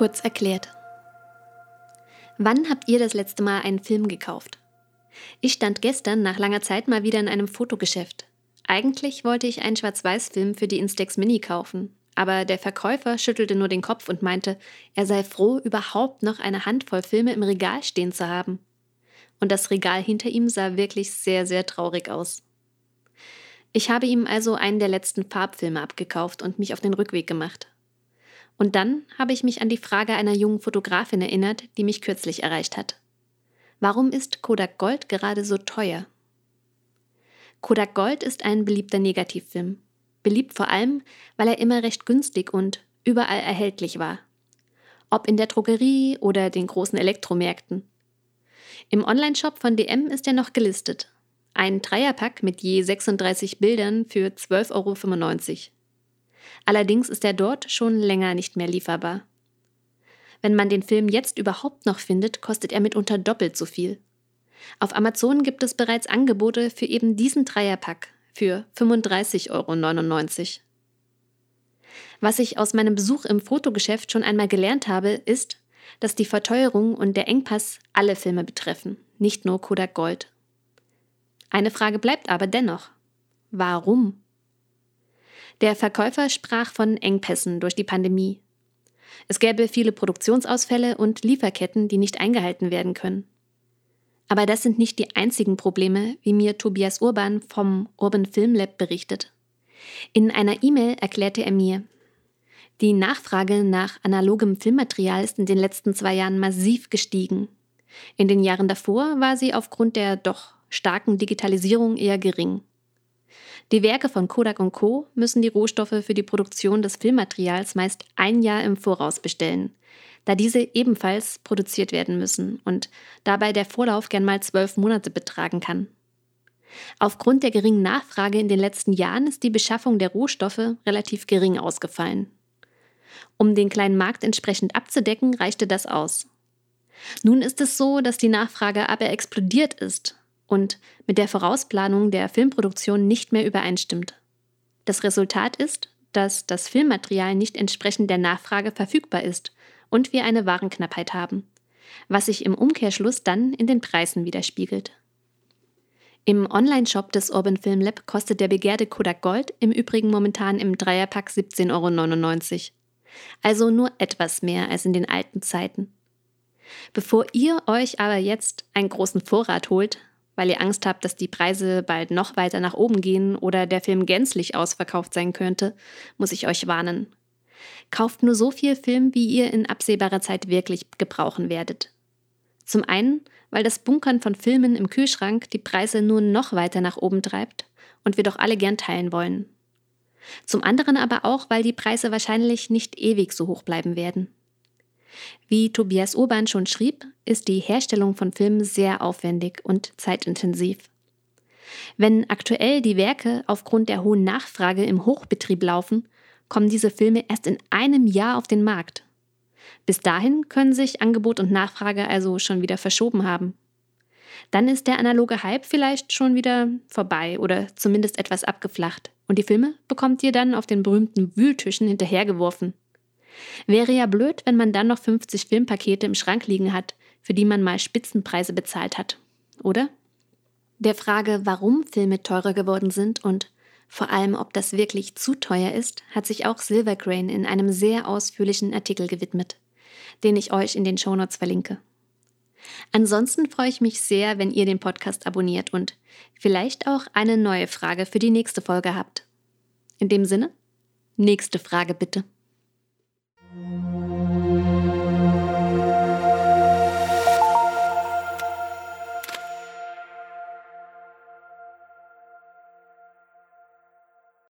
Kurz erklärt. Wann habt ihr das letzte Mal einen Film gekauft? Ich stand gestern nach langer Zeit mal wieder in einem Fotogeschäft. Eigentlich wollte ich einen Schwarz-Weiß-Film für die Instax Mini kaufen, aber der Verkäufer schüttelte nur den Kopf und meinte, er sei froh, überhaupt noch eine Handvoll Filme im Regal stehen zu haben. Und das Regal hinter ihm sah wirklich sehr, sehr traurig aus. Ich habe ihm also einen der letzten Farbfilme abgekauft und mich auf den Rückweg gemacht. Und dann habe ich mich an die Frage einer jungen Fotografin erinnert, die mich kürzlich erreicht hat. Warum ist Kodak Gold gerade so teuer? Kodak Gold ist ein beliebter Negativfilm. Beliebt vor allem, weil er immer recht günstig und überall erhältlich war. Ob in der Drogerie oder den großen Elektromärkten. Im Onlineshop von DM ist er noch gelistet. Ein Dreierpack mit je 36 Bildern für 12,95 Euro. Allerdings ist er dort schon länger nicht mehr lieferbar. Wenn man den Film jetzt überhaupt noch findet, kostet er mitunter doppelt so viel. Auf Amazon gibt es bereits Angebote für eben diesen Dreierpack für 35,99 Euro. Was ich aus meinem Besuch im Fotogeschäft schon einmal gelernt habe, ist, dass die Verteuerung und der Engpass alle Filme betreffen, nicht nur Kodak Gold. Eine Frage bleibt aber dennoch. Warum? Der Verkäufer sprach von Engpässen durch die Pandemie. Es gäbe viele Produktionsausfälle und Lieferketten, die nicht eingehalten werden können. Aber das sind nicht die einzigen Probleme, wie mir Tobias Urban vom Urban Film Lab berichtet. In einer E-Mail erklärte er mir, die Nachfrage nach analogem Filmmaterial ist in den letzten zwei Jahren massiv gestiegen. In den Jahren davor war sie aufgrund der doch starken Digitalisierung eher gering. Die Werke von Kodak und Co. müssen die Rohstoffe für die Produktion des Filmmaterials meist ein Jahr im Voraus bestellen, da diese ebenfalls produziert werden müssen und dabei der Vorlauf gern mal zwölf Monate betragen kann. Aufgrund der geringen Nachfrage in den letzten Jahren ist die Beschaffung der Rohstoffe relativ gering ausgefallen. Um den kleinen Markt entsprechend abzudecken, reichte das aus. Nun ist es so, dass die Nachfrage aber explodiert ist und mit der Vorausplanung der Filmproduktion nicht mehr übereinstimmt. Das Resultat ist, dass das Filmmaterial nicht entsprechend der Nachfrage verfügbar ist und wir eine Warenknappheit haben, was sich im Umkehrschluss dann in den Preisen widerspiegelt. Im Online-Shop des Urban Film Lab kostet der begehrte Kodak Gold im Übrigen momentan im Dreierpack 17,99 Euro. Also nur etwas mehr als in den alten Zeiten. Bevor ihr euch aber jetzt einen großen Vorrat holt, weil ihr Angst habt, dass die Preise bald noch weiter nach oben gehen oder der Film gänzlich ausverkauft sein könnte, muss ich euch warnen. Kauft nur so viel Film, wie ihr in absehbarer Zeit wirklich gebrauchen werdet. Zum einen, weil das Bunkern von Filmen im Kühlschrank die Preise nur noch weiter nach oben treibt und wir doch alle gern teilen wollen. Zum anderen aber auch, weil die Preise wahrscheinlich nicht ewig so hoch bleiben werden. Wie Tobias Urban schon schrieb, ist die Herstellung von Filmen sehr aufwendig und zeitintensiv. Wenn aktuell die Werke aufgrund der hohen Nachfrage im Hochbetrieb laufen, kommen diese Filme erst in einem Jahr auf den Markt. Bis dahin können sich Angebot und Nachfrage also schon wieder verschoben haben. Dann ist der analoge Hype vielleicht schon wieder vorbei oder zumindest etwas abgeflacht und die Filme bekommt ihr dann auf den berühmten Wühltischen hinterhergeworfen. Wäre ja blöd, wenn man dann noch 50 Filmpakete im Schrank liegen hat, für die man mal Spitzenpreise bezahlt hat, oder? Der Frage, warum Filme teurer geworden sind und vor allem, ob das wirklich zu teuer ist, hat sich auch Silvergrain in einem sehr ausführlichen Artikel gewidmet, den ich euch in den Shownotes verlinke. Ansonsten freue ich mich sehr, wenn ihr den Podcast abonniert und vielleicht auch eine neue Frage für die nächste Folge habt. In dem Sinne, nächste Frage bitte.